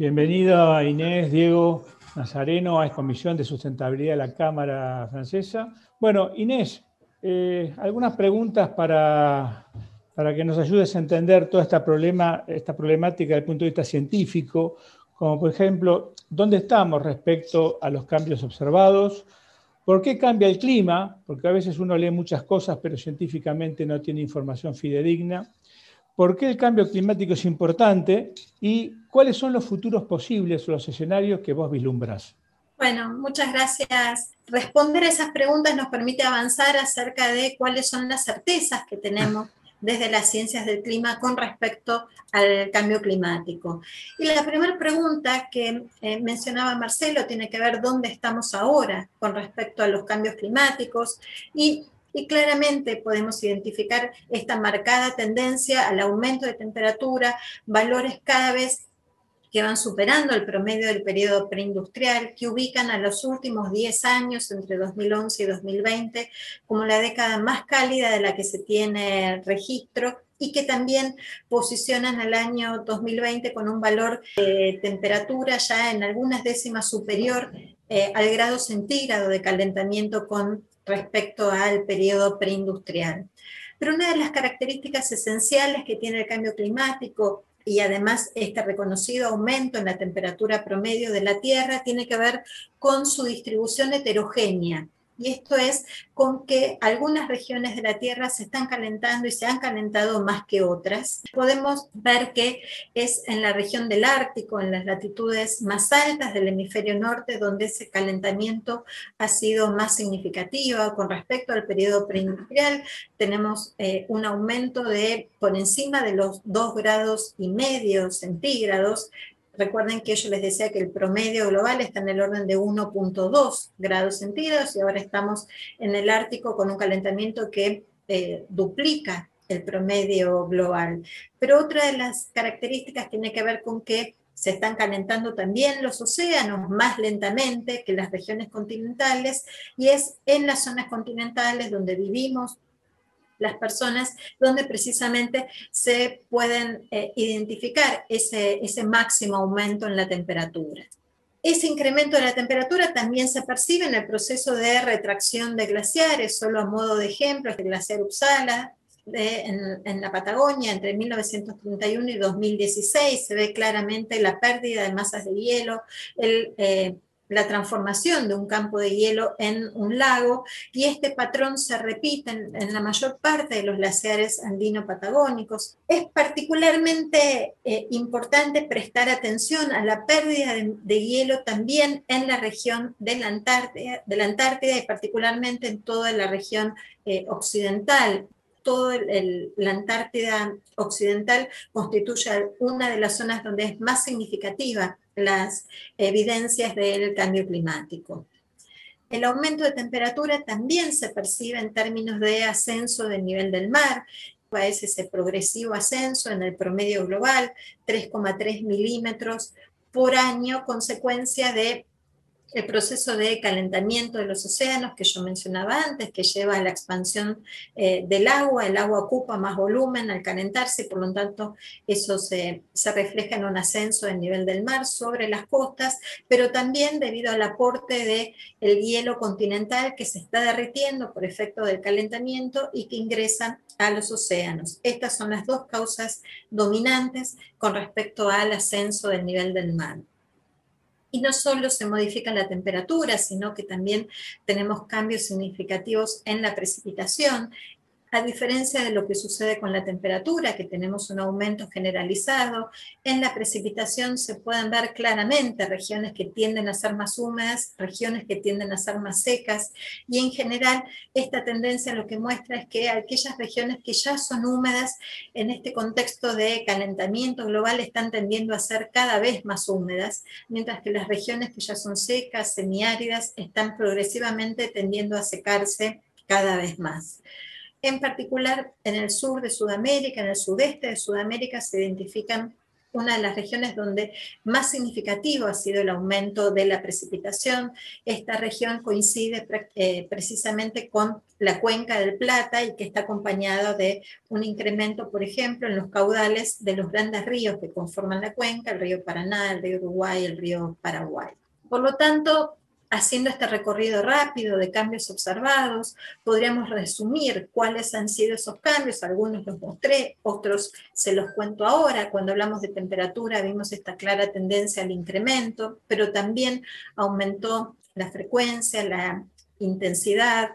Bienvenido a Inés, Diego, Nazareno, a esta Comisión de Sustentabilidad de la Cámara Francesa. Bueno, Inés, eh, algunas preguntas para, para que nos ayudes a entender toda esta, problema, esta problemática desde el punto de vista científico, como por ejemplo, ¿dónde estamos respecto a los cambios observados? ¿Por qué cambia el clima? Porque a veces uno lee muchas cosas, pero científicamente no tiene información fidedigna. ¿Por qué el cambio climático es importante? ¿Y cuáles son los futuros posibles o los escenarios que vos vislumbras? Bueno, muchas gracias. Responder a esas preguntas nos permite avanzar acerca de cuáles son las certezas que tenemos desde las ciencias del clima con respecto al cambio climático. Y la primera pregunta que eh, mencionaba Marcelo tiene que ver dónde estamos ahora con respecto a los cambios climáticos y y claramente podemos identificar esta marcada tendencia al aumento de temperatura, valores cada vez que van superando el promedio del periodo preindustrial, que ubican a los últimos 10 años, entre 2011 y 2020, como la década más cálida de la que se tiene registro y que también posicionan al año 2020 con un valor de temperatura ya en algunas décimas superior eh, al grado centígrado de calentamiento con respecto al periodo preindustrial. Pero una de las características esenciales que tiene el cambio climático y además este reconocido aumento en la temperatura promedio de la Tierra tiene que ver con su distribución heterogénea y esto es con que algunas regiones de la Tierra se están calentando y se han calentado más que otras. Podemos ver que es en la región del Ártico, en las latitudes más altas del hemisferio norte, donde ese calentamiento ha sido más significativo con respecto al periodo preindustrial. Tenemos eh, un aumento de por encima de los 2 grados y medio centígrados Recuerden que yo les decía que el promedio global está en el orden de 1.2 grados centígrados y ahora estamos en el Ártico con un calentamiento que eh, duplica el promedio global. Pero otra de las características tiene que ver con que se están calentando también los océanos más lentamente que las regiones continentales y es en las zonas continentales donde vivimos las personas, donde precisamente se pueden eh, identificar ese, ese máximo aumento en la temperatura. Ese incremento de la temperatura también se percibe en el proceso de retracción de glaciares, solo a modo de ejemplo, el glaciar Uppsala en, en, la Patagonia entre 1931 y 2016 se ve claramente la pérdida de masas de hielo, el eh, la transformación de un campo de hielo en un lago y este patrón se repite en, la mayor parte de los glaciares andino-patagónicos. Es particularmente eh, importante prestar atención a la pérdida de, hielo también en la región de la Antártida, y particularmente en toda la región eh, occidental toda la Antártida occidental constituye una de las zonas donde es más significativa las evidencias del cambio climático. El aumento de temperatura también se percibe en términos de ascenso del nivel del mar, es ese progresivo ascenso en el promedio global, 3,3 milímetros por año, consecuencia de el proceso de calentamiento de los océanos que yo mencionaba antes, que lleva a la expansión eh, del agua, el agua ocupa más volumen al calentarse y por lo tanto eso se, refleja en un ascenso del nivel del mar sobre las costas, pero también debido al aporte del el hielo continental que se está derritiendo por efecto del calentamiento y que ingresa a los océanos. Estas son las dos causas dominantes con respecto al ascenso del nivel del mar. Y no solo se modifica la temperatura, sino que también tenemos cambios significativos en la precipitación, a diferencia de lo que sucede con la temperatura, que tenemos un aumento generalizado, en la precipitación se pueden ver claramente regiones que tienden a ser más húmedas, regiones que tienden a ser más secas, y en general esta tendencia lo que muestra es que aquellas regiones que ya son húmedas en este contexto de calentamiento global están tendiendo a ser cada vez más húmedas, mientras que las regiones que ya son secas, semiáridas, están progresivamente tendiendo a secarse cada vez más. En particular, en el sur de Sudamérica, en el sudeste de Sudamérica, se identifican una de las regiones donde más significativo ha sido el aumento de la precipitación. Esta región coincide eh, precisamente con la cuenca del Plata y que está acompañado de un incremento, por ejemplo, en los caudales de los grandes ríos que conforman la cuenca, el río Paraná, el río Uruguay, el río Paraguay. Por lo tanto, haciendo este recorrido rápido de cambios observados, podríamos resumir cuáles han sido esos cambios. Algunos los mostré, otros se los cuento ahora. Cuando hablamos de temperatura vimos esta clara tendencia al incremento, pero también aumentó la frecuencia, la intensidad,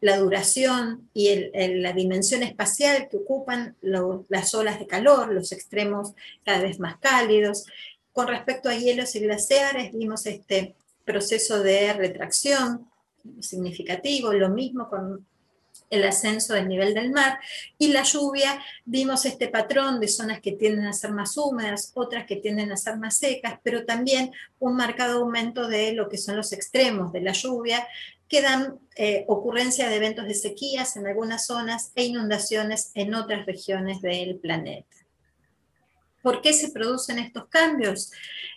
la duración y la dimensión espacial que ocupan las olas de calor, los extremos cada vez más cálidos. Con respecto a hielos y glaciares, vimos este proceso de retracción significativo, lo mismo con el ascenso del nivel del mar, y la lluvia, vimos este patrón de zonas que tienden a ser más húmedas, otras que tienden a ser más secas, pero también un marcado aumento de lo que son los extremos de la lluvia, que dan eh, ocurrencia de eventos de sequías en algunas zonas e inundaciones en otras regiones del planeta. ¿Por qué se producen estos cambios?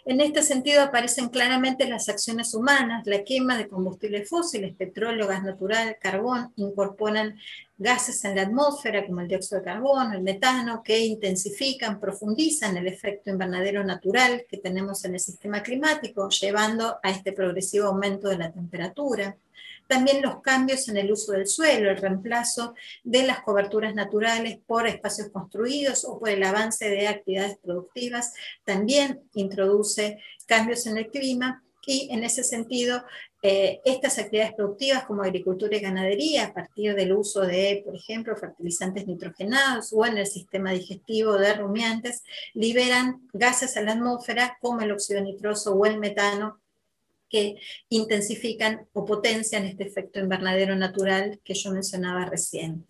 En este sentido aparecen claramente las acciones humanas, la quema de combustibles fósiles, petróleo, gas natural, carbón, incorporan gases en la atmósfera como el dióxido de carbono, el metano, que intensifican, profundizan el efecto invernadero natural que tenemos en el sistema climático, llevando a este progresivo aumento de la temperatura. También los cambios en el uso del suelo, el reemplazo de las coberturas naturales por espacios construidos o por el avance de actividades productivas, también introduce cambios en el clima. Y en ese sentido eh, estas actividades productivas como agricultura y ganadería a partir del uso de, por ejemplo, fertilizantes nitrogenados o en el sistema digestivo de rumiantes, liberan gases a la atmósfera como el óxido nitroso o el metano que intensifican o potencian este efecto invernadero natural que yo mencionaba recién.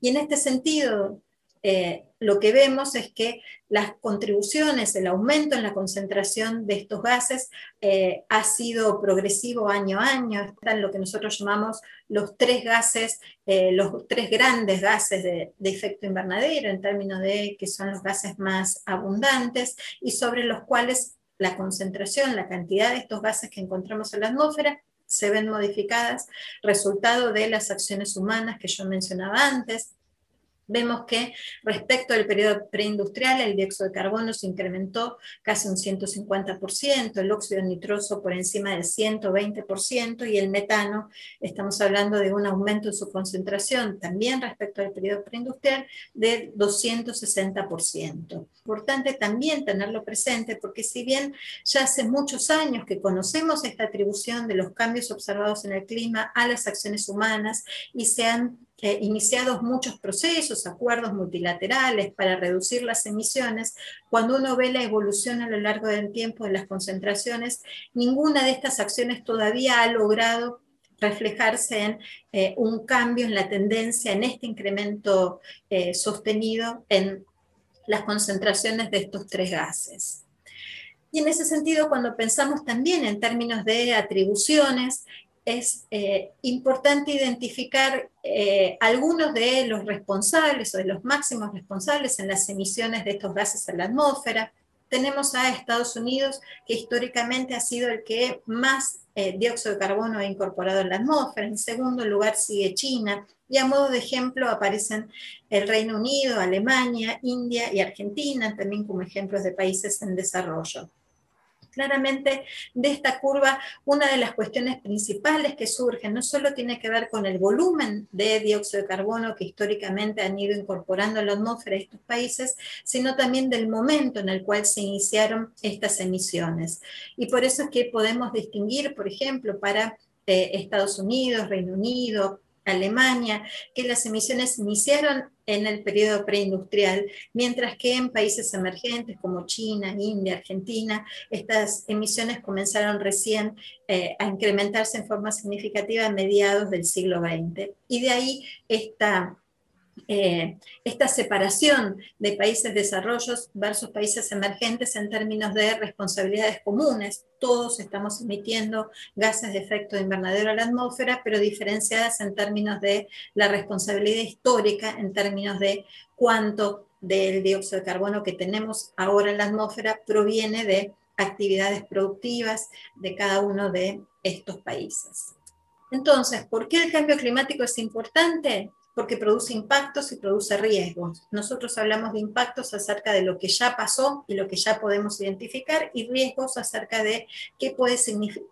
Y en este sentido, eh, lo que vemos es que las contribuciones, el aumento en la concentración de estos gases eh, ha sido progresivo año a año. Están lo que nosotros llamamos los tres gases, eh, los tres grandes gases de, de, efecto invernadero, en términos de que son los gases más abundantes y sobre los cuales la concentración, la cantidad de estos gases que encontramos en la atmósfera se ven modificadas, resultado de las acciones humanas que yo mencionaba antes, vemos que respecto al periodo preindustrial el dióxido de carbono se incrementó casi un 150%, el óxido nitroso por encima del 120% y el metano, estamos hablando de un aumento en su concentración también respecto al periodo preindustrial del 260%. Importante también tenerlo presente porque si bien ya hace muchos años que conocemos esta atribución de los cambios observados en el clima a las acciones humanas y se han eh, iniciados muchos procesos, acuerdos multilaterales para reducir las emisiones, cuando uno ve la evolución a lo largo del tiempo de las concentraciones, ninguna de estas acciones todavía ha logrado reflejarse en eh, un cambio en la tendencia, en este incremento eh, sostenido en las concentraciones de estos tres gases. Y en ese sentido, cuando pensamos también en términos de atribuciones, es eh, importante identificar eh, algunos de los responsables o de los máximos responsables en las emisiones de estos gases a la atmósfera. Tenemos a Estados Unidos, que históricamente ha sido el que más eh, dióxido de carbono ha incorporado en la atmósfera. En segundo lugar sigue China. Y a modo de ejemplo aparecen el Reino Unido, Alemania, India y Argentina, también como ejemplos de países en desarrollo claramente de esta curva, una de las cuestiones principales que surgen no solo tiene que ver con el volumen de dióxido de carbono que históricamente han ido incorporando a la atmósfera de estos países, sino también del momento en el cual se iniciaron estas emisiones. Y por eso es que podemos distinguir, por ejemplo, para eh, Estados Unidos, Reino Unido, Alemania, que las emisiones iniciaron en el periodo preindustrial, mientras que en países emergentes como China, India, Argentina, estas emisiones comenzaron recién eh, a incrementarse en forma significativa a mediados del siglo XX. Y de ahí esta eh, esta separación de países desarrollos versus países emergentes en términos de responsabilidades comunes. Todos estamos emitiendo gases de efecto de invernadero a la atmósfera, pero diferenciadas en términos de la responsabilidad histórica, en términos de cuánto del dióxido de carbono que tenemos ahora en la atmósfera proviene de actividades productivas de cada uno de estos países. Entonces, ¿por qué el cambio climático es importante? Porque produce impactos y produce riesgos. Nosotros hablamos de impactos acerca de lo que ya pasó y lo que ya podemos identificar y riesgos acerca de qué puede,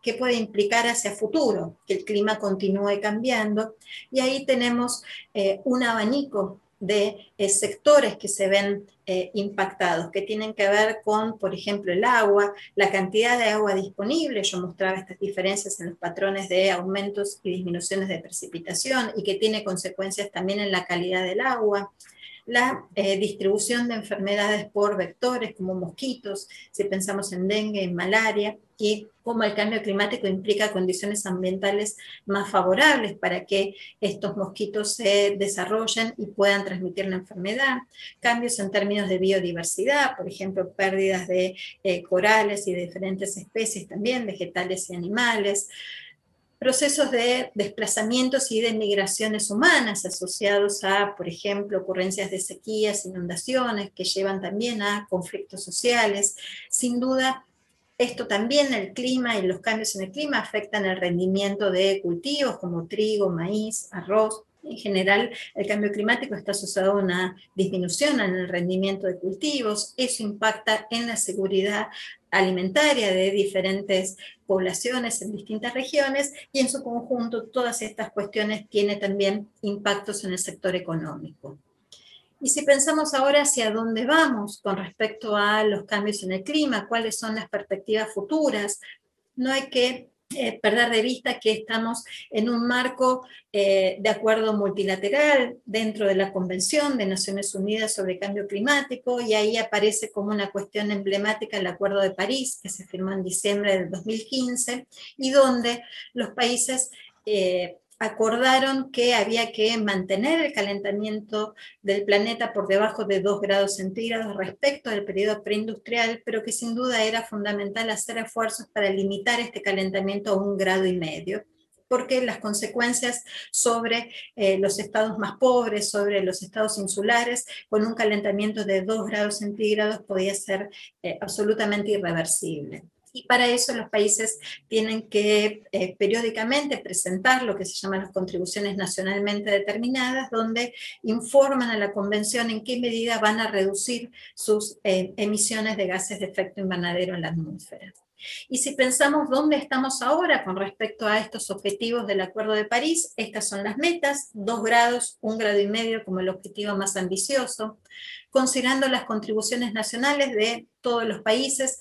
qué puede implicar hacia futuro, que el clima continúe cambiando. Y ahí tenemos eh, un abanico de eh, sectores que se ven eh, impactados, que tienen que ver con, por ejemplo, el agua, la cantidad de agua disponible. Yo mostraba estas diferencias en los patrones de aumentos y disminuciones de precipitación y que tiene consecuencias también en la calidad del agua la eh, distribución de enfermedades por vectores como mosquitos, si pensamos en dengue, en malaria, y cómo el cambio climático implica condiciones ambientales más favorables para que estos mosquitos se desarrollen y puedan transmitir la enfermedad, cambios en términos de biodiversidad, por ejemplo, pérdidas de eh, corales y de diferentes especies también, vegetales y animales, procesos de desplazamientos y de migraciones humanas asociados a, por ejemplo, ocurrencias de sequías, inundaciones, que llevan también a conflictos sociales. Sin duda, esto también, el clima y los cambios en el clima afectan el rendimiento de cultivos como trigo, maíz, arroz, en general, el cambio climático está asociado a una disminución en el rendimiento de cultivos, eso impacta en la seguridad alimentaria de diferentes poblaciones en distintas regiones y en su conjunto todas estas cuestiones tienen también impactos en el sector económico. Y si pensamos ahora hacia dónde vamos con respecto a los cambios en el clima, cuáles son las perspectivas futuras, no hay que eh, perder de vista que estamos en un marco eh, de acuerdo multilateral dentro de la Convención de Naciones Unidas sobre Cambio Climático y ahí aparece como una cuestión emblemática el Acuerdo de París que se firmó en diciembre del 2015 y donde los países eh, acordaron que había que mantener el calentamiento del planeta por debajo de 2 grados centígrados respecto al periodo preindustrial, pero que sin duda era fundamental hacer esfuerzos para limitar este calentamiento a un grado y medio porque las consecuencias sobre eh, los estados más pobres, sobre los estados insulares, con un calentamiento de 2 grados centígrados podía ser eh, absolutamente irreversible y para eso los países tienen que eh, periódicamente presentar lo que se llaman las contribuciones nacionalmente determinadas, donde informan a la convención en qué medida van a reducir sus eh, emisiones de gases de efecto invernadero en la atmósfera. Y si pensamos dónde estamos ahora con respecto a estos objetivos del Acuerdo de París, estas son las metas, dos grados, un grado y medio como el objetivo más ambicioso. Considerando las contribuciones nacionales de todos los países,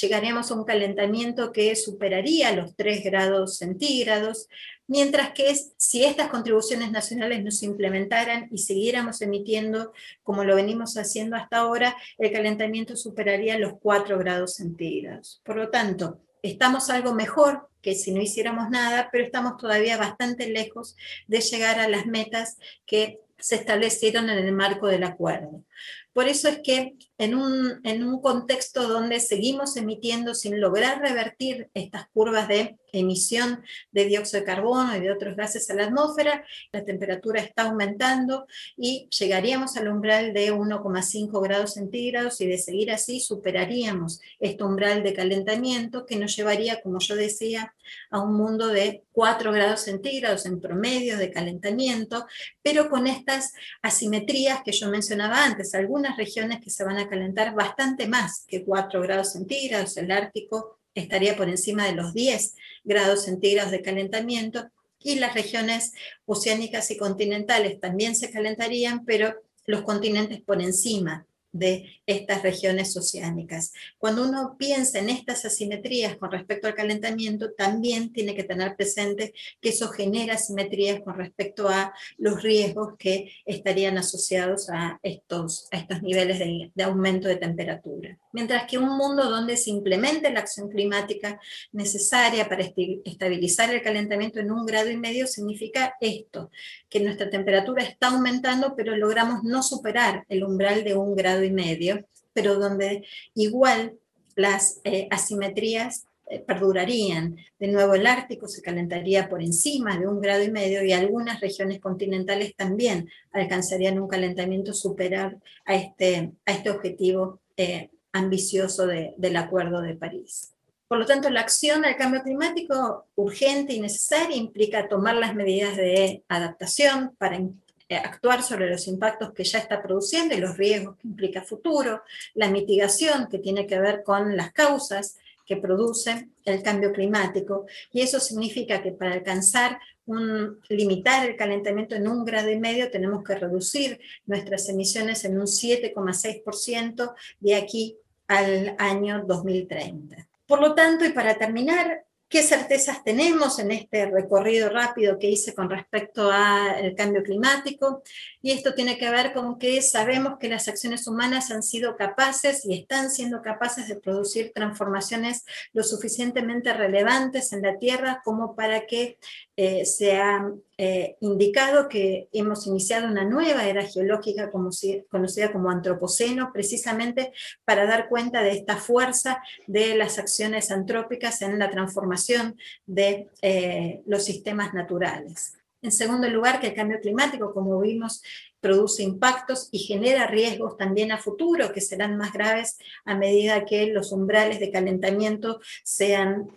llegaremos a un calentamiento que superaría los 3 grados centígrados, mientras que si estas contribuciones nacionales no se implementaran y siguiéramos emitiendo como lo venimos haciendo hasta ahora, el calentamiento superaría los 4 grados centígrados. Por lo tanto, estamos algo mejor que si no hiciéramos nada, pero estamos todavía bastante lejos de llegar a las metas que se establecieron en el marco del acuerdo. Por eso es que en un, en un contexto donde seguimos emitiendo sin lograr revertir estas curvas de emisión de dióxido de carbono y de otros gases a la atmósfera, la temperatura está aumentando y llegaríamos al umbral de 1,5 grados centígrados y de seguir así superaríamos este umbral de calentamiento que nos llevaría, como yo decía, a un mundo de 4 grados centígrados en promedio de calentamiento, pero con estas asimetrías que yo mencionaba antes, algunas regiones que se van a calentar bastante más que 4 grados centígrados, el Ártico estaría por encima de los 10 grados centígrados de calentamiento y las regiones oceánicas y continentales también se calentarían, pero los continentes por encima de estas regiones oceánicas. Cuando uno piensa en estas asimetrías con respecto al calentamiento, también tiene que tener presente que eso genera asimetrías con respecto a los riesgos que estarían asociados a estos, a estos niveles de, de aumento de temperatura. Mientras que un mundo donde se implemente la acción climática necesaria para estabilizar el calentamiento en un grado y medio significa esto, que nuestra temperatura está aumentando, pero logramos no superar el umbral de un grado y medio, pero donde igual las eh, asimetrías eh, perdurarían. De nuevo, el Ártico se calentaría por encima de un grado y medio y algunas regiones continentales también alcanzarían un calentamiento superior a este, a este objetivo eh, ambicioso del Acuerdo de París. Por lo tanto, la acción al cambio climático urgente y necesaria implica tomar las medidas de adaptación para eh, actuar sobre los impactos que ya está produciendo y los riesgos que implica futuro, la mitigación que tiene que ver con las causas que producen el cambio climático. Y eso significa que para alcanzar un, limitar el calentamiento en un grado y medio, tenemos que reducir nuestras emisiones en un 7,6% de aquí al año 2030. Por lo tanto, y para terminar, ¿Qué certezas tenemos en este recorrido rápido que hice con respecto al cambio climático? Y esto tiene que ver con que sabemos que las acciones humanas han sido capaces y están siendo capaces de producir transformaciones lo suficientemente relevantes en la Tierra como para que eh, se ha eh, indicado que hemos iniciado una nueva era geológica conocida como antropoceno, precisamente para dar cuenta de esta fuerza de las acciones antrópicas en la transformación de eh, los sistemas naturales. En segundo lugar, que el cambio climático, como vimos, produce impactos y genera riesgos también a futuro que serán más graves a medida que los umbrales de calentamiento sean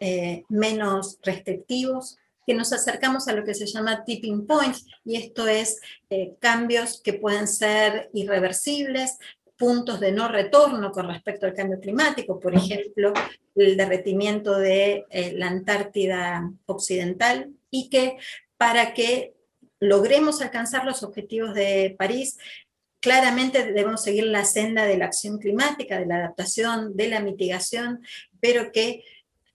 menos restrictivos que nos acercamos a lo que se llama tipping points, y esto es eh, cambios que pueden ser irreversibles, puntos de no retorno con respecto al cambio climático, por ejemplo, el derretimiento de eh, la Antártida Occidental, y que para que logremos alcanzar los objetivos de París, claramente debemos seguir la senda de la acción climática, de la adaptación, de la mitigación, pero que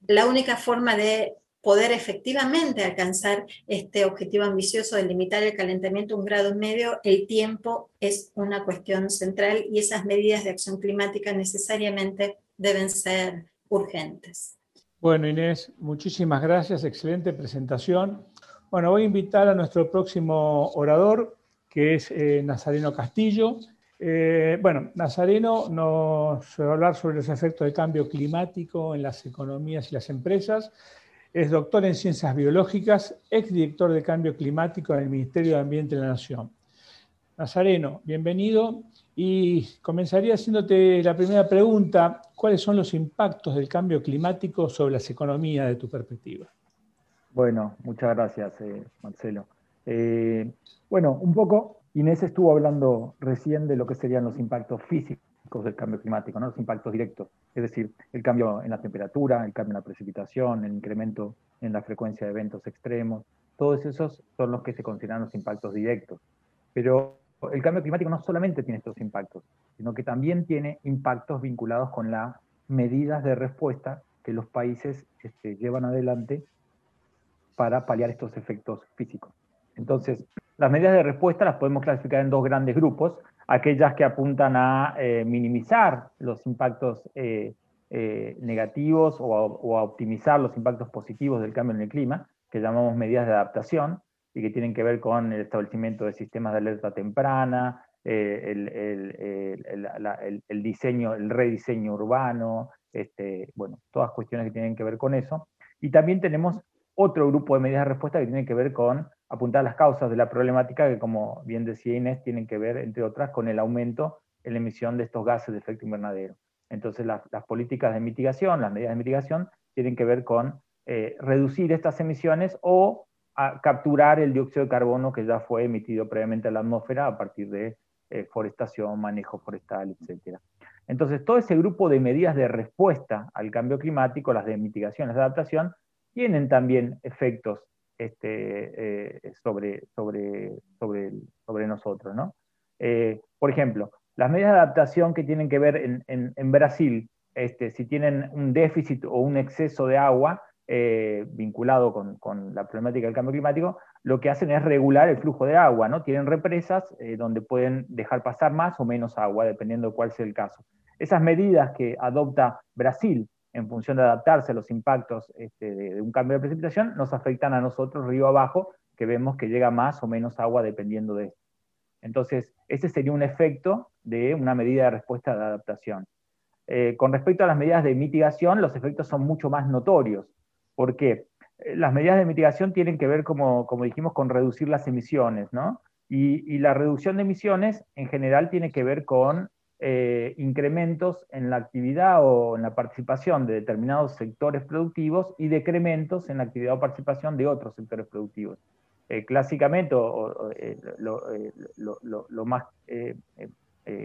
la única forma de poder efectivamente alcanzar este objetivo ambicioso de limitar el calentamiento a un grado y medio, el tiempo es una cuestión central y esas medidas de acción climática necesariamente deben ser urgentes. Bueno, Inés, muchísimas gracias, excelente presentación. Bueno, voy a invitar a nuestro próximo orador, que es eh, Nazareno Castillo. Eh, bueno, Nazareno nos va a hablar sobre los efectos del cambio climático en las economías y las empresas es doctor en Ciencias Biológicas, exdirector de Cambio Climático en el Ministerio de Ambiente de la Nación. Nazareno, bienvenido. Y comenzaría haciéndote la primera pregunta, ¿cuáles son los impactos del cambio climático sobre las economías de tu perspectiva? Bueno, muchas gracias, eh, Marcelo. Eh, bueno, un poco, Inés estuvo hablando recién de lo que serían los impactos físicos del cambio climático, ¿no? los impactos directos, es decir, el cambio en la temperatura, el cambio en la precipitación, el incremento en la frecuencia de eventos extremos, todos esos son los que se consideran los impactos directos. Pero el cambio climático no solamente tiene estos impactos, sino que también tiene impactos vinculados con las medidas de respuesta que los países este, llevan adelante para paliar estos efectos físicos. Entonces, las medidas de respuesta las podemos clasificar en dos grandes grupos aquellas que apuntan a eh, minimizar los impactos eh, eh, negativos o a, optimizar los impactos positivos del cambio en el clima, que llamamos medidas de adaptación, y que tienen que ver con el establecimiento de sistemas de alerta temprana, el, diseño, el rediseño urbano, este, bueno, todas cuestiones que tienen que ver con eso. Y también tenemos otro grupo de medidas de respuesta que tienen que ver con apuntar las causas de la problemática que, como bien decía Inés, tienen que ver, entre otras, con el aumento en la emisión de estos gases de efecto invernadero. Entonces, las políticas de mitigación, las medidas de mitigación, tienen que ver con eh, reducir estas emisiones o capturar el dióxido de carbono que ya fue emitido previamente a la atmósfera a partir de eh, forestación, manejo forestal, etc. Entonces, todo ese grupo de medidas de respuesta al cambio climático, las de mitigación, las de adaptación, tienen también efectos este, eh, sobre, nosotros. ¿no? Eh, por ejemplo, las medidas de adaptación que tienen que ver en, Brasil, este, si tienen un déficit o un exceso de agua eh, vinculado con, con, la problemática del cambio climático, lo que hacen es regular el flujo de agua, ¿no? Tienen represas donde pueden dejar pasar más o menos agua, dependiendo de cuál sea el caso. Esas medidas que adopta Brasil en función de adaptarse a los impactos este, de, un cambio de precipitación, nos afectan a nosotros río abajo, que vemos que llega más o menos agua dependiendo de esto. Entonces, ese sería un efecto de una medida de respuesta de adaptación. con respecto a las medidas de mitigación, los efectos son mucho más notorios. ¿Por qué? Las medidas de mitigación tienen que ver, como, como dijimos, con reducir las emisiones, ¿no? Y, la reducción de emisiones en general tiene que ver con eh, incrementos en la actividad o en la participación de determinados sectores productivos y decrementos en la actividad o participación de otros sectores productivos. Eh, clásicamente, eh, lo, más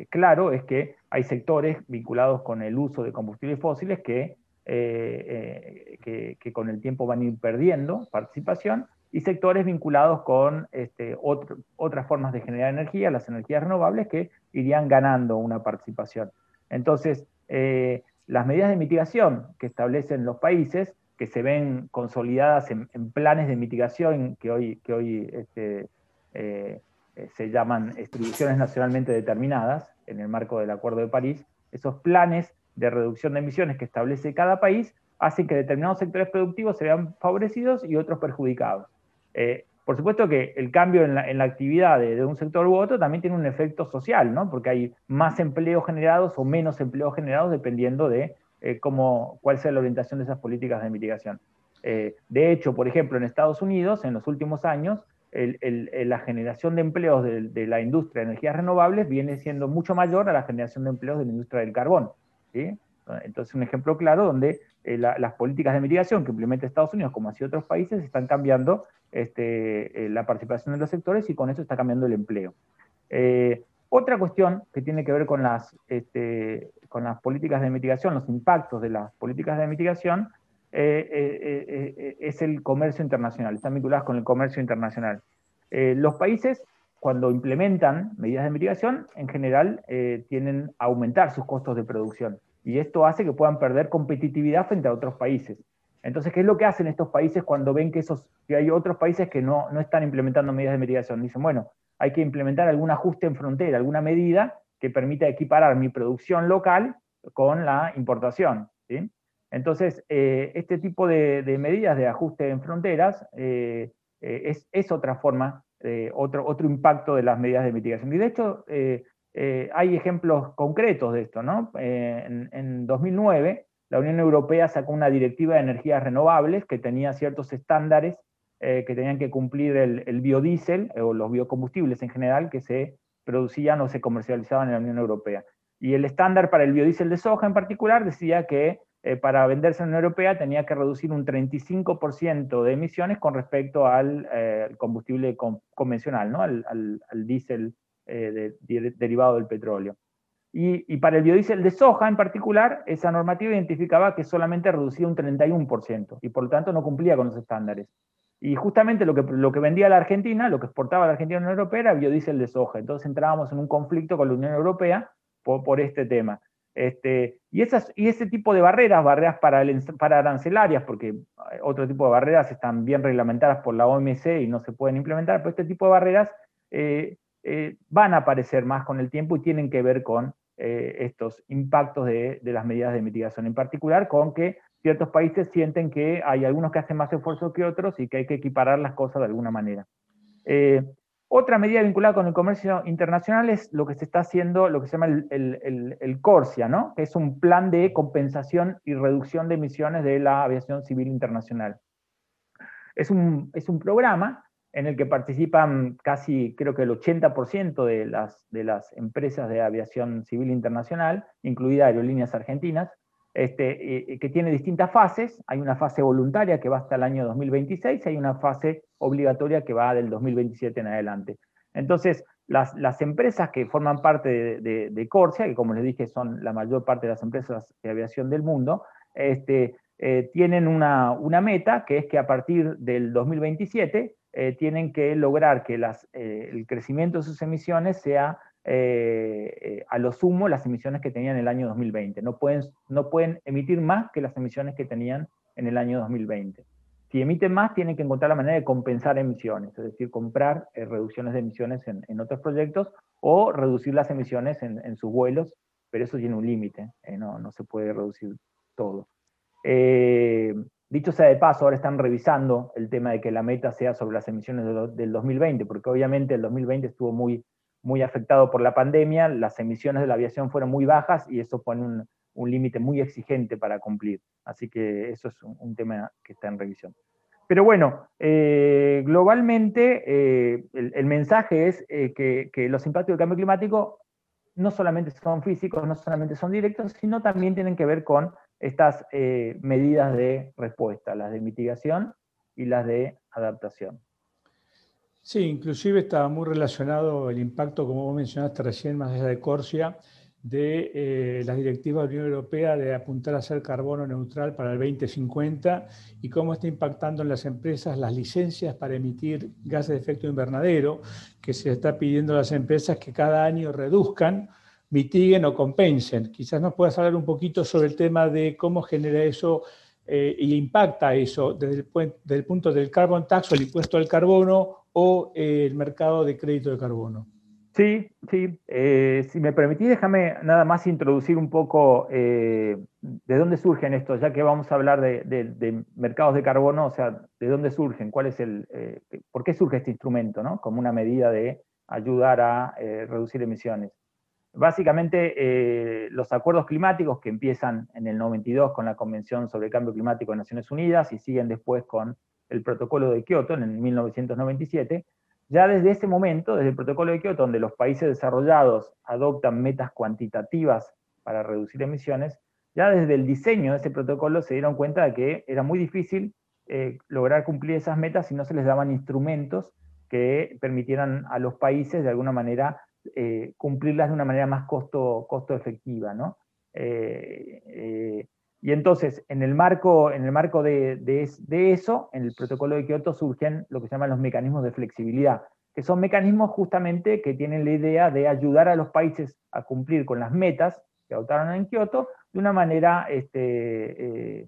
claro es que hay sectores vinculados con el uso de combustibles fósiles que, que, con el tiempo van a ir perdiendo participación y sectores vinculados con este, otras formas de generar energía, las energías renovables, que irían ganando una participación. Entonces, eh, las medidas de mitigación que establecen los países, que se ven consolidadas en, planes de mitigación que hoy, que hoy este, eh, se llaman distribuciones nacionalmente determinadas en el marco del Acuerdo de París, esos planes de reducción de emisiones que establece cada país hacen que determinados sectores productivos se vean favorecidos y otros perjudicados. Eh, por supuesto que el cambio en la, actividad de, un sector u otro también tiene un efecto social, ¿no? porque hay más empleos generados o menos empleos generados dependiendo de eh, cómo, cuál sea la orientación de esas políticas de mitigación. Eh, de hecho, por ejemplo, en Estados Unidos, en los últimos años, la generación de empleos de, la industria de energías renovables viene siendo mucho mayor a la generación de empleos de la industria del carbón. Entonces, un ejemplo claro donde las políticas de mitigación que implementa Estados Unidos, como así otros países, están cambiando este, eh, la participación de los sectores y con eso está cambiando el empleo. Eh, otra cuestión que tiene que ver con las, este, con las políticas de mitigación, los impactos de las políticas de mitigación, eh, es el comercio internacional, están vinculadas con el comercio internacional. los países, cuando implementan medidas de mitigación, en general tienen a aumentar sus costos de producción, y esto hace que puedan perder competitividad frente a otros países. Entonces, ¿qué es lo que hacen estos países cuando ven que, esos, que hay otros países que no, no están implementando medidas de mitigación? Dicen, bueno, hay que implementar algún ajuste en frontera, alguna medida que permita equiparar mi producción local con la importación. Entonces, eh, este tipo de, medidas de ajuste en fronteras eh, eh, es, es, otra forma, otro, otro impacto de las medidas de mitigación. Y de hecho, hay ejemplos concretos de esto. ¿no? en, en 2009, la Unión Europea sacó una directiva de energías renovables que tenía ciertos estándares eh, que tenían que cumplir el, biodiesel eh, o los biocombustibles en general que se producían o se comercializaban en la Unión Europea. Y el estándar para el biodiesel de soja en particular decía que eh, para venderse en la Unión Europea tenía que reducir un 35% de emisiones con respecto al combustible convencional, ¿no? al, diésel derivado del petróleo. Y, para el biodiesel de soja en particular, esa normativa identificaba que solamente reducía un 31% y por lo tanto no cumplía con los estándares. Y justamente lo que, lo que vendía la Argentina, lo que exportaba la Argentina a la Unión Europea era biodiesel de soja. Entonces entrábamos en un conflicto con la Unión Europea por, por este tema. Este, y, esas, y ese tipo de barreras, barreras para, para arancelarias, porque eh, otro tipo de barreras están bien reglamentadas por la OMC y no se pueden implementar, pero este tipo de barreras eh, eh, van a aparecer más con el tiempo y tienen que ver con eh, estos impactos de, las medidas de mitigación, en particular con que ciertos países sienten que hay algunos que hacen más esfuerzo que otros y que hay que equiparar las cosas de alguna manera. Eh, otra medida vinculada con el comercio internacional es lo que se está haciendo, lo que se llama el, el, CORSIA, ¿no? que es un plan de compensación y reducción de emisiones de la aviación civil internacional. Es un, es un programa en el que participan casi, creo que el 80% de las, de las empresas de aviación civil internacional, incluidas aerolíneas argentinas, este, que tiene distintas fases. Hay una fase voluntaria que va hasta el año 2026 y hay una fase obligatoria que va del 2027 en adelante. Entonces, las, las empresas que forman parte de, de, Corsia, que como les dije son la mayor parte de las empresas de aviación del mundo, este, eh, tienen una, una meta que es que a partir del 2027 eh, tienen que lograr que las, eh, el crecimiento de sus emisiones sea eh, a lo sumo las emisiones que tenían en el año 2020. No pueden, no pueden emitir más que las emisiones que tenían en el año 2020. Si emiten más, tienen que encontrar la manera de compensar emisiones, es decir, comprar reducciones de emisiones en, en, otros proyectos o reducir las emisiones en, en sus vuelos, pero eso tiene un límite, no, no, se puede reducir todo. Dicho sea de paso, ahora están revisando el tema de que la meta sea sobre las emisiones del 2020, porque obviamente el 2020 estuvo muy, muy afectado por la pandemia, las emisiones de la aviación fueron muy bajas y eso pone un límite muy exigente para cumplir. Así que eso es un, tema que está en revisión. Pero bueno, eh, globalmente eh, el, mensaje es eh, que, que, los impactos del cambio climático no solamente son físicos, no solamente son directos, sino también tienen que ver con estas medidas de respuesta, las de mitigación y las de adaptación. Sí, inclusive estaba muy relacionado el impacto, como vos mencionaste recién, más allá de Corsia, de eh, las directivas de la Unión Europea de apuntar a ser carbono neutral para el 2050 y cómo está impactando en las empresas las licencias para emitir gases de efecto invernadero, que se está pidiendo a las empresas que cada año reduzcan, mitiguen o compensen. Quizás nos puedas hablar un poquito sobre el tema de cómo genera eso eh, y impacta eso desde el, punto del carbon tax o el impuesto al carbono o eh, el mercado de crédito de carbono. Sí, sí. Eh, si me permitís, déjame nada más introducir un poco de dónde surgen estos, ya que vamos a hablar de, mercados de carbono, o sea, de dónde surgen, por qué surge este instrumento, ¿no? Como una medida de ayudar a reducir emisiones. Básicamente, eh, los acuerdos climáticos que empiezan en el 92 con la Convención sobre el Cambio Climático de Naciones Unidas y siguen después con el Protocolo de Kioto en 1997, ya desde ese momento, desde el Protocolo de Kioto, donde los países desarrollados adoptan metas cuantitativas para reducir emisiones, ya desde el diseño de ese protocolo se dieron cuenta de que era muy difícil eh, lograr cumplir esas metas si no se les daban instrumentos que permitieran a los países de alguna manera eh, cumplirlas de una manera más costo, costo efectiva. ¿no? Eh, eh, y entonces, en el marco, en el marco de, de, eso, en el protocolo de Kioto surgen lo que se llaman los mecanismos de flexibilidad, que son mecanismos justamente que tienen la idea de ayudar a los países a cumplir con las metas que adoptaron en Kioto de una manera este,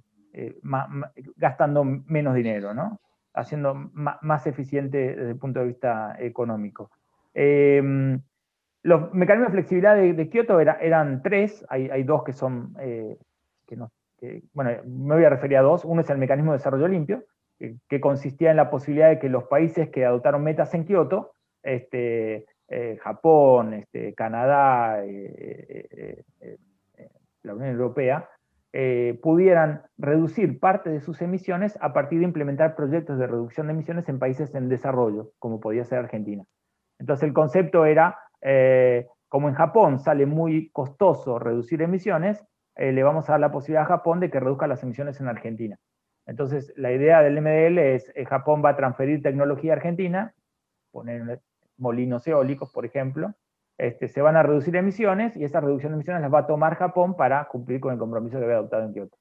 gastando menos dinero, ¿no? haciendo más, eficiente desde el punto de vista económico. Los mecanismos de flexibilidad de, Kioto eran tres, hay, dos que son, eh, bueno, me voy a referir a dos. Uno es el mecanismo de desarrollo limpio, que, consistía en la posibilidad de que los países que adoptaron metas en Kioto, este, eh, Japón, este, Canadá, eh, la Unión Europea, pudieran reducir parte de sus emisiones a partir de implementar proyectos de reducción de emisiones en países en desarrollo, como podía ser Argentina. Entonces el concepto era eh, como en Japón sale muy costoso reducir emisiones, eh, le vamos a dar la posibilidad a Japón de que reduzca las emisiones en Argentina. Entonces, la idea del MDL es, eh, Japón va a transferir tecnología a Argentina, poner molinos eólicos, por ejemplo, este, se van a reducir emisiones y esa reducción de emisiones las va a tomar Japón para cumplir con el compromiso que había adoptado en Kioto.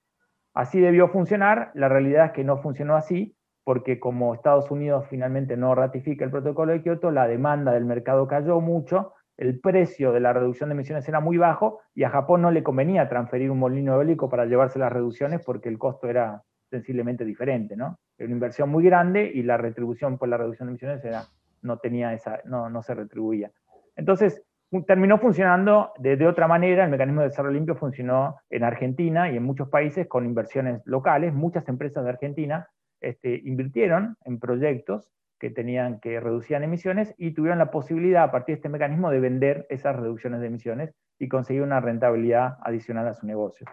Así debió funcionar, la realidad es que no funcionó así, porque como Estados Unidos finalmente no ratifica el protocolo de Kioto, la demanda del mercado cayó mucho, el precio de la reducción de emisiones era muy bajo y a Japón no le convenía transferir un molino eólico para llevarse las reducciones porque el costo era sensiblemente diferente, ¿no? Era una inversión muy grande y la retribución por la reducción de emisiones era, no, tenía esa, no, no se retribuía. Entonces, terminó funcionando de, de, otra manera, el mecanismo de desarrollo limpio funcionó en Argentina y en muchos países con inversiones locales, muchas empresas de Argentina este, invirtieron en proyectos que tenían que reducir emisiones y tuvieron la posibilidad a partir de este mecanismo de vender esas reducciones de emisiones y conseguir una rentabilidad adicional a su negocio.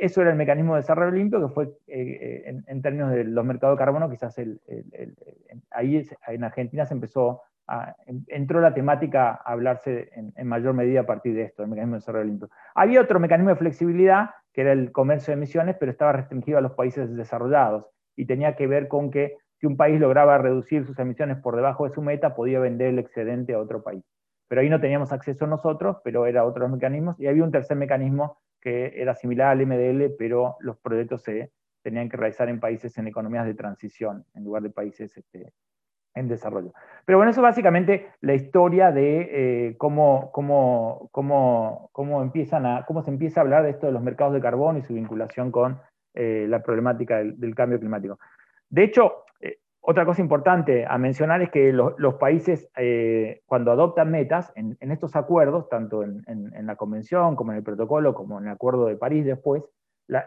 Eso era el mecanismo de desarrollo limpio, que fue eh, eh, en, términos de los mercados de carbono, quizás ahí en Argentina se empezó, a, entró la temática a hablarse en, en, mayor medida a partir de esto, el mecanismo de desarrollo limpio. Había otro mecanismo de flexibilidad, que era el comercio de emisiones, pero estaba restringido a los países desarrollados y tenía que ver con que si un país lograba reducir sus emisiones por debajo de su meta, podía vender el excedente a otro país. Pero ahí no teníamos acceso nosotros, pero era otros mecanismos. Y había un tercer mecanismo que era similar al MDL, pero los proyectos se tenían que realizar en países en economías de transición, en lugar de países este, en desarrollo. Pero bueno, eso es básicamente la historia de eh, cómo, cómo, cómo, cómo, empiezan cómo se empieza a hablar de esto de los mercados de carbono y su vinculación con eh, la problemática del, cambio climático. De hecho, eh, otra cosa importante a mencionar es que los países, eh, cuando adoptan metas en, estos acuerdos, tanto en, la convención como en el protocolo, como en el acuerdo de París después,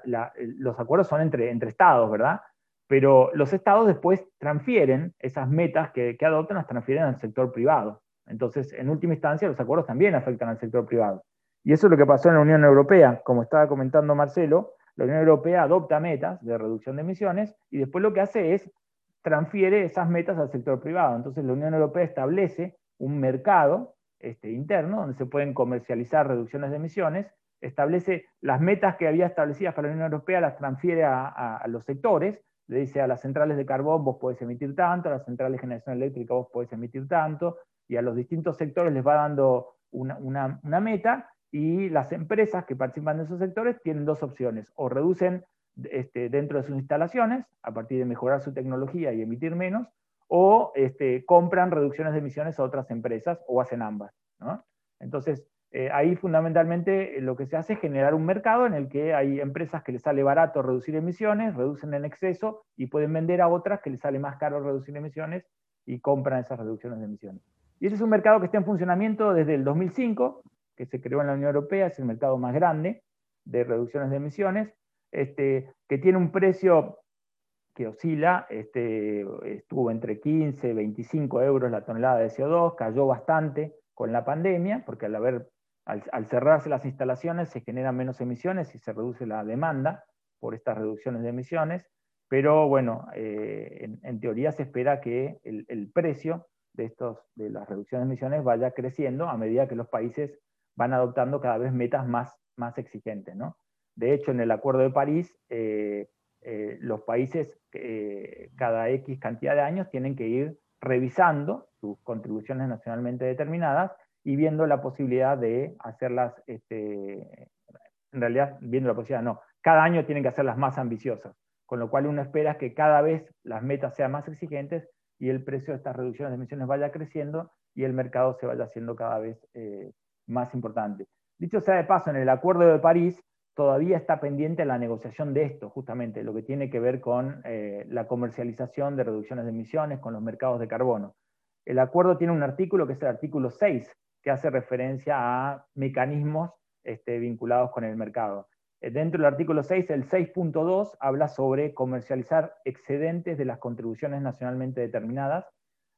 los acuerdos son entre, entre estados, ¿verdad? Pero los estados después transfieren esas metas que, que adoptan, las transfieren al sector privado. Entonces, en última instancia, los acuerdos también afectan al sector privado. Y eso es lo que pasó en la Unión Europea. Como estaba comentando Marcelo, la Unión Europea adopta metas de reducción de emisiones y después lo que hace es transfiere esas metas al sector privado. Entonces la Unión Europea establece un mercado este, interno donde se pueden comercializar reducciones de emisiones, establece las metas que había establecidas para la Unión Europea, las transfiere a, los sectores, le dice a las centrales de carbón vos podés emitir tanto, a las centrales de generación eléctrica vos podés emitir tanto, y a los distintos sectores les va dando una, meta, y las empresas que participan de esos sectores tienen dos opciones, o reducen este, dentro de sus instalaciones, a partir de mejorar su tecnología y emitir menos, o este, compran reducciones de emisiones a otras empresas, o hacen ambas. Entonces, eh, ahí fundamentalmente lo que se hace es generar un mercado en el que hay empresas que les sale barato reducir emisiones, reducen en exceso y pueden vender a otras que les sale más caro reducir emisiones y compran esas reducciones de emisiones. Y ese es un mercado que está en funcionamiento desde el 2005, que se creó en la Unión Europea, es el mercado más grande de reducciones de emisiones, este, que tiene un precio que oscila, este, estuvo entre 15 y 25 euros la tonelada de CO2, cayó bastante con la pandemia, porque al, haber, al, cerrarse las instalaciones se generan menos emisiones y se reduce la demanda por estas reducciones de emisiones, pero bueno, eh, en, teoría se espera que el, el precio de, estos, de las reducciones de emisiones vaya creciendo a medida que los países van adoptando cada vez metas más, más exigentes. ¿no? De hecho, en el Acuerdo de París, eh, eh, los países eh, cada X cantidad de años tienen que ir revisando sus contribuciones nacionalmente determinadas y viendo la posibilidad de hacerlas, este, en realidad, viendo la posibilidad, no, cada año tienen que hacerlas más ambiciosas, con lo cual uno espera que cada vez las metas sean más exigentes y el precio de estas reducciones de emisiones vaya creciendo y el mercado se vaya haciendo cada vez eh, más importante. Dicho sea de paso, en el Acuerdo de París todavía está pendiente la negociación de esto, justamente, lo que tiene que ver con eh, la comercialización de reducciones de emisiones, con los mercados de carbono. El acuerdo tiene un artículo que es el artículo 6, que hace referencia a mecanismos este, vinculados con el mercado. Eh, dentro del artículo 6, el 6.2 habla sobre comercializar excedentes de las contribuciones nacionalmente determinadas.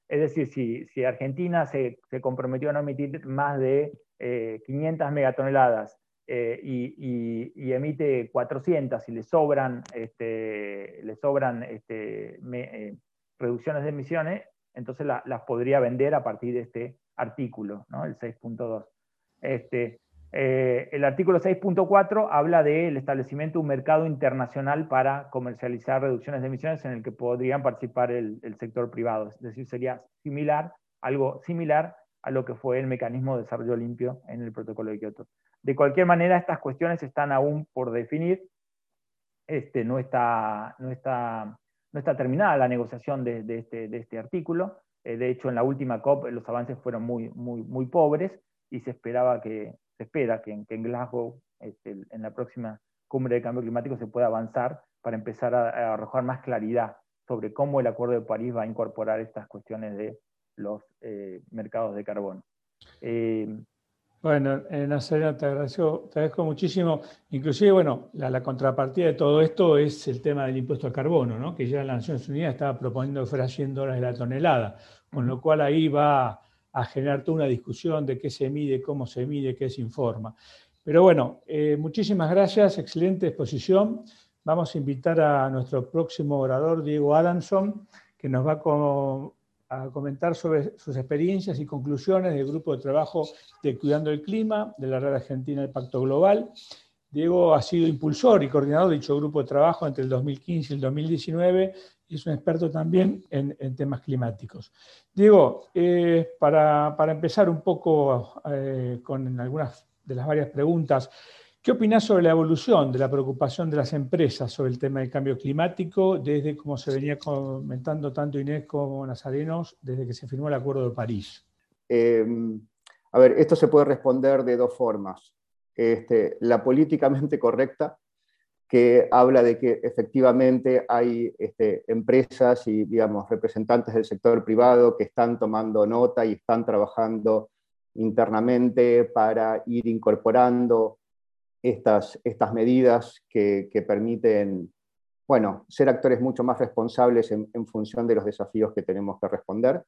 Es decir, si, Argentina se, comprometió a no emitir más de 500 eh, megatoneladas eh, y, emite 400 y le sobran, este, le sobran este, reducciones de emisiones, entonces las podría vender a partir de este artículo, ¿no? el 6.2. Este, eh, el artículo 6.4 habla del establecimiento de un mercado internacional para comercializar reducciones de emisiones en el que podrían participar el, sector privado. Es decir, sería similar, algo similar a lo que fue el mecanismo de desarrollo limpio en el protocolo de Kioto. De cualquier manera, estas cuestiones están aún por definir. Este, no, está, no, está, no está terminada la negociación de, este, de este, artículo. Eh, de hecho, en la última COP los avances fueron muy, muy, muy pobres y se esperaba que, se espera que en, Glasgow, este, en la próxima cumbre de cambio climático, se pueda avanzar para empezar a, arrojar más claridad sobre cómo el Acuerdo de París va a incorporar estas cuestiones de los eh, mercados de carbono. Eh, bueno, Nazareno, te agradezco, muchísimo. Inclusive, bueno, la, contrapartida de todo esto es el tema del impuesto al carbono, ¿no? que ya la Naciones Unidas estaba proponiendo que fuera 100 dólares la tonelada, con lo cual ahí va a generar toda una discusión de qué se mide, cómo se mide, qué se informa. Pero bueno, eh, muchísimas gracias, excelente exposición. Vamos a invitar a nuestro próximo orador, Diego Adamson, que nos va a comentar sobre sus experiencias y conclusiones del grupo de trabajo de Cuidando el Clima de la Red Argentina del Pacto Global. Diego ha sido impulsor y coordinador de dicho grupo de trabajo entre el 2015 y el 2019 y es un experto también en, temas climáticos. Diego, eh, para, empezar un poco eh, con algunas de las varias preguntas, ¿qué opinas sobre la evolución de la preocupación de las empresas sobre el tema del cambio climático desde, como se venía comentando tanto Inés como Nazarenos, desde que se firmó el Acuerdo de París? Em, a ver, esto se puede responder de dos formas. Este, la políticamente correcta, que habla de que efectivamente hay este, empresas y digamos, representantes del sector privado que están tomando nota y están trabajando internamente para ir incorporando estas, estas medidas que, permiten bueno, ser actores mucho más responsables en, función de los desafíos que tenemos que responder.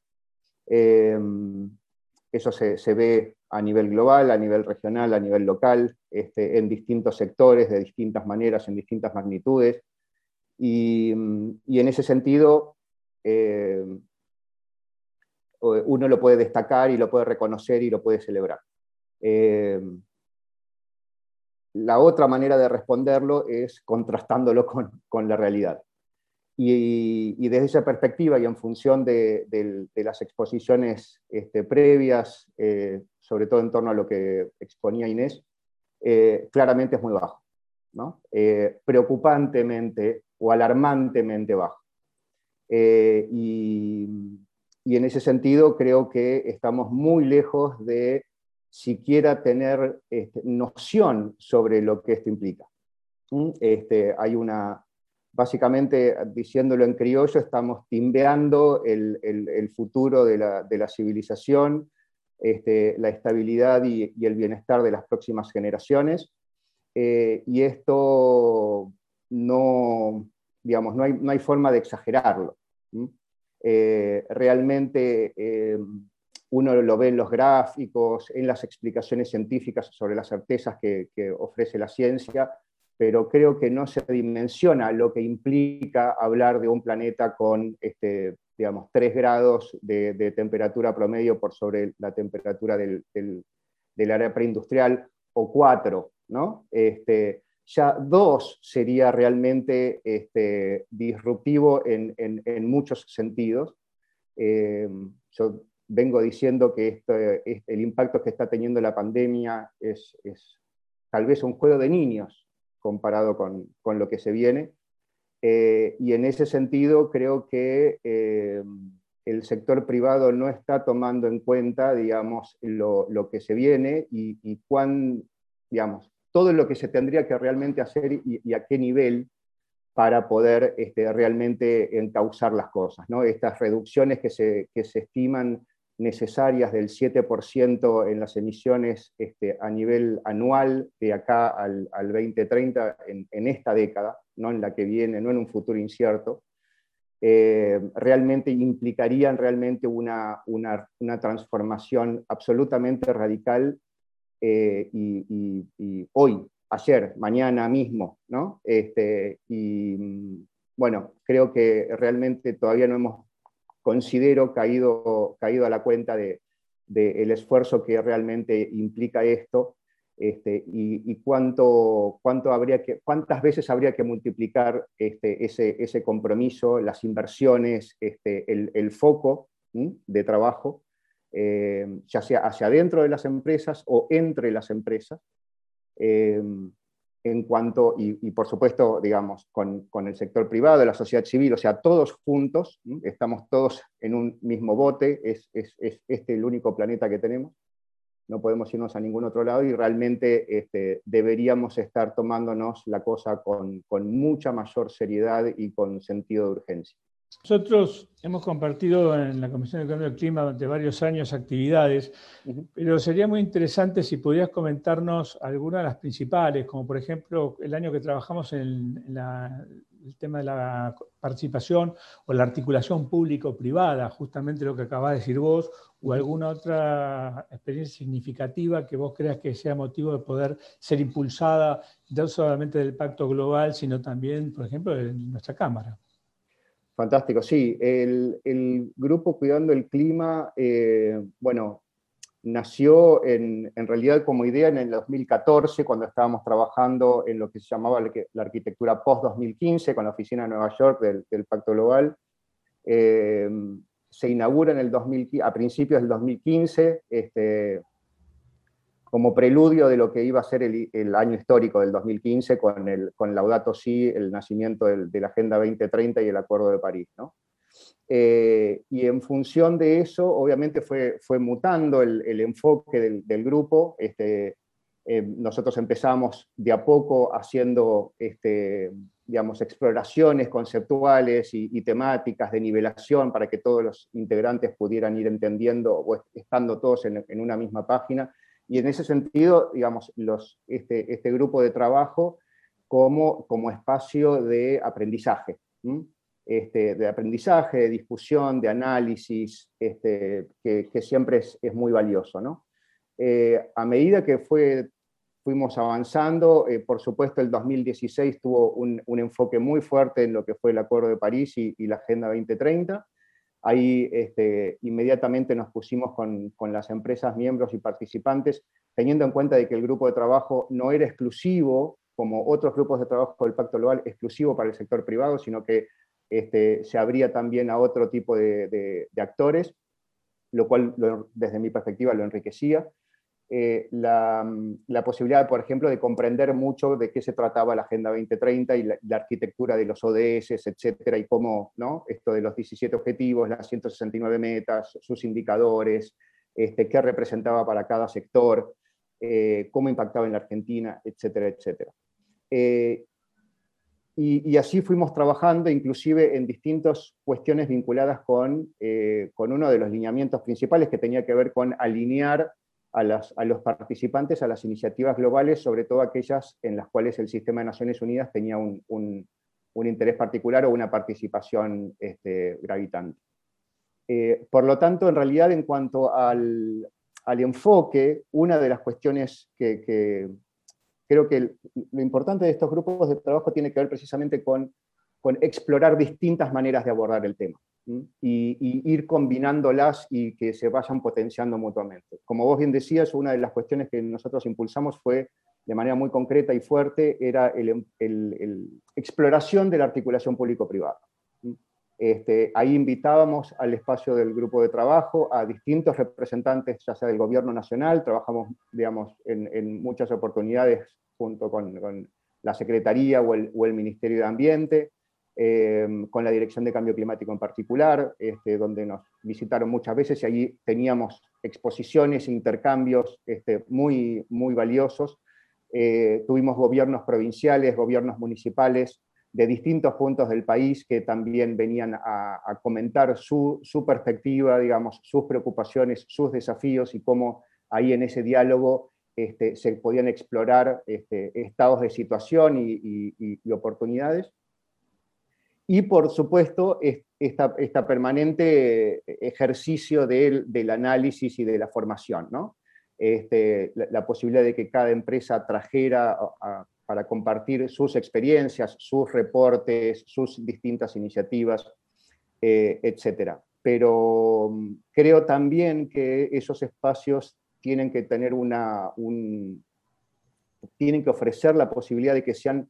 Em, eso se, ve a nivel global, a nivel regional, a nivel local, este, en distintos sectores, de distintas maneras, en distintas magnitudes. Y, en ese sentido, eh, uno lo puede destacar y lo puede reconocer y lo puede celebrar. Eh, la otra manera de responderlo es contrastándolo con, la realidad. Y, desde esa perspectiva y en función de, las exposiciones este, previas, eh, sobre todo en torno a lo que exponía Inés, eh, claramente es muy bajo, ¿no? preocupantemente o alarmantemente bajo. y en ese sentido creo que estamos muy lejos de siquiera tener este, noción sobre lo que esto implica. ¿Mm? Este, hay una, básicamente diciéndolo en criollo, estamos timbeando el, futuro de la, civilización, este, la estabilidad y, el bienestar de las próximas generaciones. Eh, y esto no, digamos, no hay, forma de exagerarlo. Eh, realmente eh, uno lo ve en los gráficos, en las explicaciones científicas sobre las certezas que, ofrece la ciencia, pero creo que no se dimensiona lo que implica hablar de un planeta con, este, digamos, 3 grados de, temperatura promedio por sobre la temperatura del, área preindustrial, o 4, ¿no? Este, ya dos sería realmente este, disruptivo en, muchos sentidos. Eh, yo vengo diciendo que el impacto que está teniendo la pandemia es, tal vez un juego de niños comparado con, lo que se viene. Eh, y en ese sentido creo que eh, el sector privado no está tomando en cuenta, digamos, lo, que se viene y, cuán, digamos, todo lo que se tendría que realmente hacer y, a qué nivel para poder este, realmente encauzar las cosas. ¿no? Estas reducciones que se, se estiman necesarias del 7% en las emisiones este, a nivel anual de acá al, 2030 en, esta década, no en la que viene, no en un futuro incierto, eh, realmente implicarían realmente una, una, una transformación absolutamente radical eh, y, hoy, ayer, mañana mismo, ¿no? Este, y bueno, creo que realmente todavía no hemos, considero, caído, caído a la cuenta del de, el esfuerzo que realmente implica esto este, y, cuánto, cuánto habría que, cuántas veces habría que multiplicar este, ese, ese, compromiso, las inversiones, este, el, el, foco de trabajo eh, ya sea hacia adentro de las empresas o entre las empresas, eh, en cuanto, y, por supuesto, digamos, con, el sector privado, la sociedad civil, o sea, todos juntos, estamos todos en un mismo bote, es, este el único planeta que tenemos, no podemos irnos a ningún otro lado y realmente este, deberíamos estar tomándonos la cosa con, con mucha mayor seriedad y con sentido de urgencia. Nosotros hemos compartido en la Comisión de Cambio del Clima durante varios años actividades, pero sería muy interesante si pudieras comentarnos algunas de las principales, como por ejemplo el año que trabajamos en, el tema de la participación o la articulación público-privada, justamente lo que acabas de decir vos, o alguna otra experiencia significativa que vos creas que sea motivo de poder ser impulsada no solamente del Pacto Global, sino también, por ejemplo, de nuestra Cámara. Fantástico, sí. El, grupo Cuidando el Clima, eh, bueno, nació en, realidad como idea en el 2014, cuando estábamos trabajando en lo que se llamaba la arquitectura post-2015 con la oficina de Nueva York del, Pacto Global. Eh, se inaugura en el 2000, a principios del 2015, este, como preludio de lo que iba a ser el, año histórico del 2015 con, el, con Laudato Si, el nacimiento de la Agenda 2030 y el Acuerdo de París. ¿no? Eh, y en función de eso, obviamente fue, fue mutando el, enfoque del, grupo. Este, eh, nosotros empezamos de a poco haciendo este, digamos, exploraciones conceptuales y, temáticas de nivelación para que todos los integrantes pudieran ir entendiendo o estando todos en, en una misma página y en ese sentido, digamos, este, este grupo de trabajo como, como espacio de aprendizaje, este, de aprendizaje, de discusión, de análisis, este, que, siempre es, muy valioso. ¿no? a medida que fue, fuimos avanzando, por supuesto el 2016 tuvo un, enfoque muy fuerte en lo que fue el Acuerdo de París y la Agenda 2030, Ahí este, inmediatamente nos pusimos con, las empresas, miembros y participantes, teniendo en cuenta de que el grupo de trabajo no era exclusivo, como otros grupos de trabajo del Pacto Global, exclusivo para el sector privado, sino que este, se abría también a otro tipo de, actores, lo cual desde mi perspectiva lo enriquecía. Eh, la, posibilidad, por ejemplo, de comprender mucho de qué se trataba la Agenda 2030 y la, arquitectura de los ODS, etcétera, y cómo ¿no? esto de los 17 objetivos, las 169 metas, sus indicadores, este, qué representaba para cada sector, eh, cómo impactaba en la Argentina, etcétera, etcétera. Eh, y, así fuimos trabajando, inclusive en distintas cuestiones vinculadas con, con uno de los lineamientos principales que tenía que ver con alinear a, los participantes a las iniciativas globales, sobre todo aquellas en las cuales el sistema de Naciones Unidas tenía un, interés particular o una participación este, gravitante. Eh, por lo tanto, en realidad, en cuanto al, enfoque, una de las cuestiones que, creo que lo importante de estos grupos de trabajo tiene que ver precisamente con explorar distintas maneras de abordar el tema y, ir combinándolas y que se vayan potenciando mutuamente. Como vos bien decías, una de las cuestiones que nosotros impulsamos fue de manera muy concreta y fuerte, era el, exploración de la articulación público-privada. Este, ahí invitábamos al espacio del grupo de trabajo a distintos representantes, ya sea del gobierno nacional, trabajamos digamos, en, muchas oportunidades junto con, la Secretaría o el Ministerio de Ambiente, Em, con la Dirección de Cambio Climático en particular, este, donde nos visitaron muchas veces y allí teníamos exposiciones, intercambios este, muy, muy valiosos. Eh, tuvimos gobiernos provinciales, gobiernos municipales de distintos puntos del país que también venían a, comentar su, perspectiva, digamos, sus preocupaciones, sus desafíos y cómo ahí en ese diálogo este, se podían explorar estados de situación y oportunidades y por supuesto esta, esta permanente ejercicio del, del, análisis y de la formación, ¿no? Este, la, posibilidad de que cada empresa trajera para compartir sus experiencias, sus reportes, sus distintas iniciativas, eh, etc. Pero mm, creo también que esos espacios tienen que tener una, un, tienen que ofrecer la posibilidad de que sean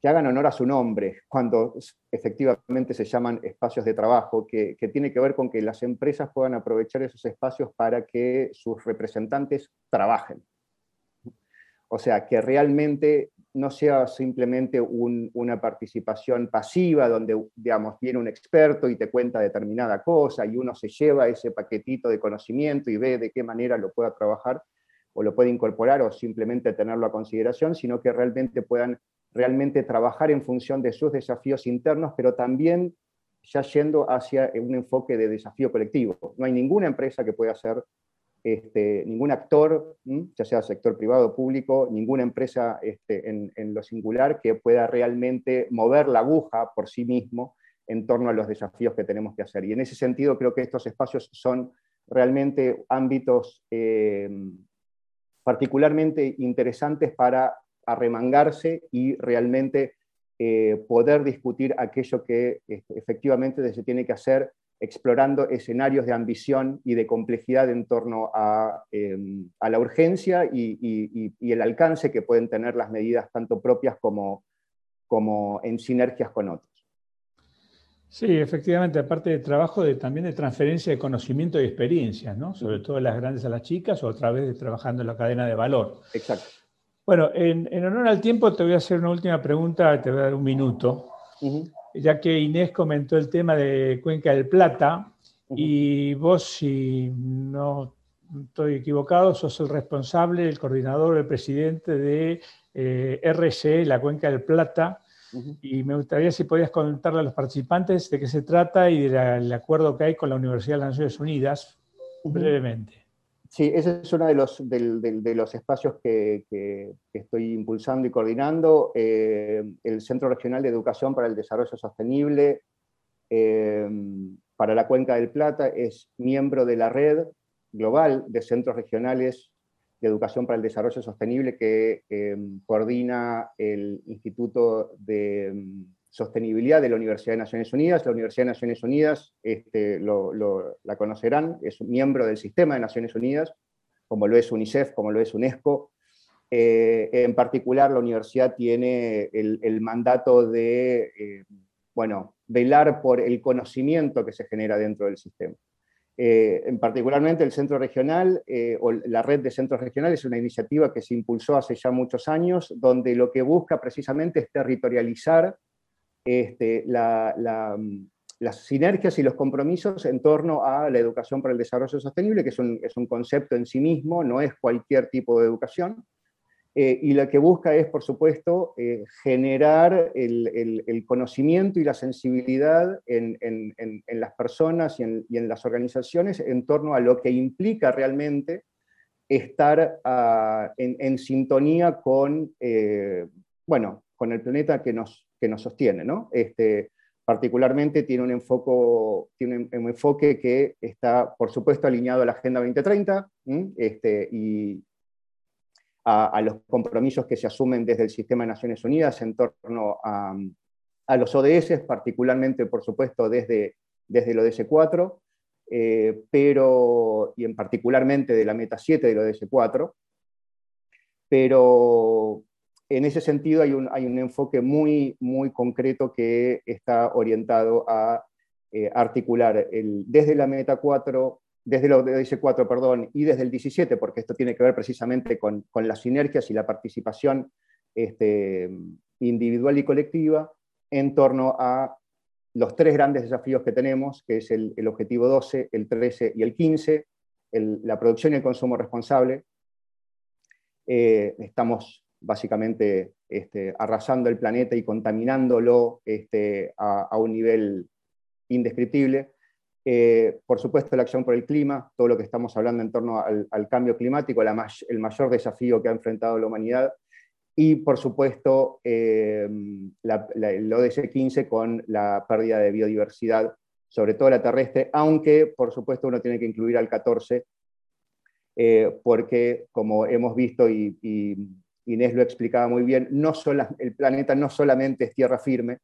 que hagan honor a su nombre cuando efectivamente se llaman espacios de trabajo, que, tiene que ver con que las empresas puedan aprovechar esos espacios para que sus representantes trabajen. O sea, que realmente no sea simplemente una participación pasiva donde, digamos, viene un experto y te cuenta determinada cosa y uno se lleva ese paquetito de conocimiento y ve de qué manera lo pueda trabajar o lo puede incorporar o simplemente tenerlo a consideración, sino que realmente puedan realmente trabajar en función de sus desafíos internos, pero también ya yendo hacia un enfoque de desafío colectivo. No hay ninguna empresa que pueda hacer, este, ningún actor, ya sea sector privado o público, ninguna empresa este, en, lo singular que pueda realmente mover la aguja por sí mismo en torno a los desafíos que tenemos que hacer. Y en ese sentido creo que estos espacios son realmente ámbitos eh, particularmente interesantes para arremangarse y realmente eh, poder discutir aquello que este, efectivamente se tiene que hacer explorando escenarios de ambición y de complejidad en torno a, em, la urgencia y, el alcance que pueden tener las medidas tanto propias como, como en sinergias con otros. Sí, efectivamente, aparte de trabajo de, también de transferencia de conocimiento y experiencia, ¿no? sobre todo de las grandes a las chicas o a través de trabajando en la cadena de valor. Exacto. Bueno, en, honor al tiempo te voy a hacer una última pregunta, te voy a dar un minuto, ya que Inés comentó el tema de Cuenca del Plata y vos, si no estoy equivocado, sos el responsable, el coordinador, el presidente de eh, RCE, la Cuenca del Plata, y me gustaría si podías contarle a los participantes de qué se trata y del acuerdo que hay con la Universidad de las Naciones Unidas, brevemente. Sí, ese es uno de los, de, los espacios que, estoy impulsando y coordinando. Eh, el Centro Regional de Educación para el Desarrollo Sostenible eh, para la Cuenca del Plata es miembro de la red global de centros regionales de Educación para el Desarrollo Sostenible que em, coordina el Instituto de Sostenibilidad de la Universidad de Naciones Unidas. La Universidad de Naciones Unidas, este, la conocerán, es miembro del sistema de Naciones Unidas, como lo es UNICEF, como lo es UNESCO. Eh, en particular, la universidad tiene el, mandato de, eh, bueno, velar por el conocimiento que se genera dentro del sistema. Eh, en particularmente el centro regional eh, o la red de centros regionales es una iniciativa que se impulsó hace ya muchos años, donde lo que busca precisamente es territorializar este, las sinergias y los compromisos en torno a la educación para el desarrollo sostenible, que es un, es un concepto en sí mismo, no es cualquier tipo de educación, eh, y lo que busca es, por supuesto, eh, generar el, conocimiento y la sensibilidad en, las personas y, en, las organizaciones en torno a lo que implica realmente estar ah, en, sintonía con, eh, bueno, con el planeta que nos, que nos sostiene. ¿no? Este, particularmente tiene un, enfoque, que está, por supuesto, alineado a la Agenda 2030 este, y, a, los compromisos que se asumen desde el sistema de Naciones Unidas en torno a, los ODS, particularmente, por supuesto, desde, desde el ODS 4, eh, pero, y en particularmente de la meta 7 del ODS 4, pero en ese sentido hay un, hay un enfoque muy, muy concreto que está orientado a eh, articular el, desde la meta 4 desde el ODS 4, perdón, y desde el 17, porque esto tiene que ver precisamente con, las sinergias y la participación este, individual y colectiva en torno a los tres grandes desafíos que tenemos, que es el, objetivo 12, el 13 y el 15, la producción y el consumo responsable. Eh, estamos básicamente este, arrasando el planeta y contaminándolo este, a un nivel indescriptible. Eh, por supuesto, la acción por el clima, todo lo que estamos hablando en torno al, cambio climático, el mayor desafío que ha enfrentado la humanidad, y por supuesto eh, el ODS 15 con la pérdida de biodiversidad, sobre todo la terrestre, aunque por supuesto uno tiene que incluir al 14, eh, porque como hemos visto y, Inés lo explicaba muy bien, no el planeta no solamente es tierra firme,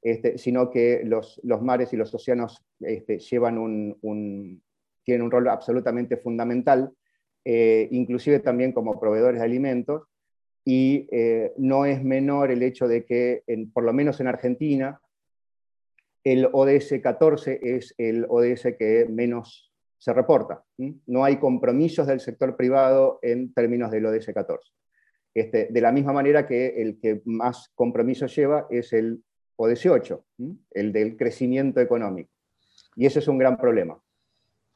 este, sino que los, mares y los océanos este, tienen un rol absolutamente fundamental, eh, inclusive también como proveedores de alimentos, y eh, no es menor el hecho de que, por lo menos en Argentina, el ODS 14 es el ODS que menos se reporta. No hay compromisos del sector privado en términos del ODS 14. Este, de la misma manera que el que más compromisos lleva es el o 18, el del crecimiento económico. Y ese es un gran problema,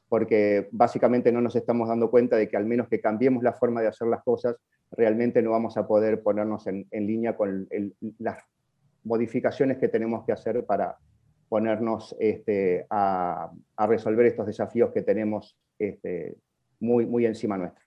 porque básicamente no nos estamos dando cuenta de que al menos que cambiemos la forma de hacer las cosas, realmente no vamos a poder ponernos en, línea con las modificaciones que tenemos que hacer para ponernos este, a, resolver estos desafíos que tenemos este, muy, muy encima nuestro.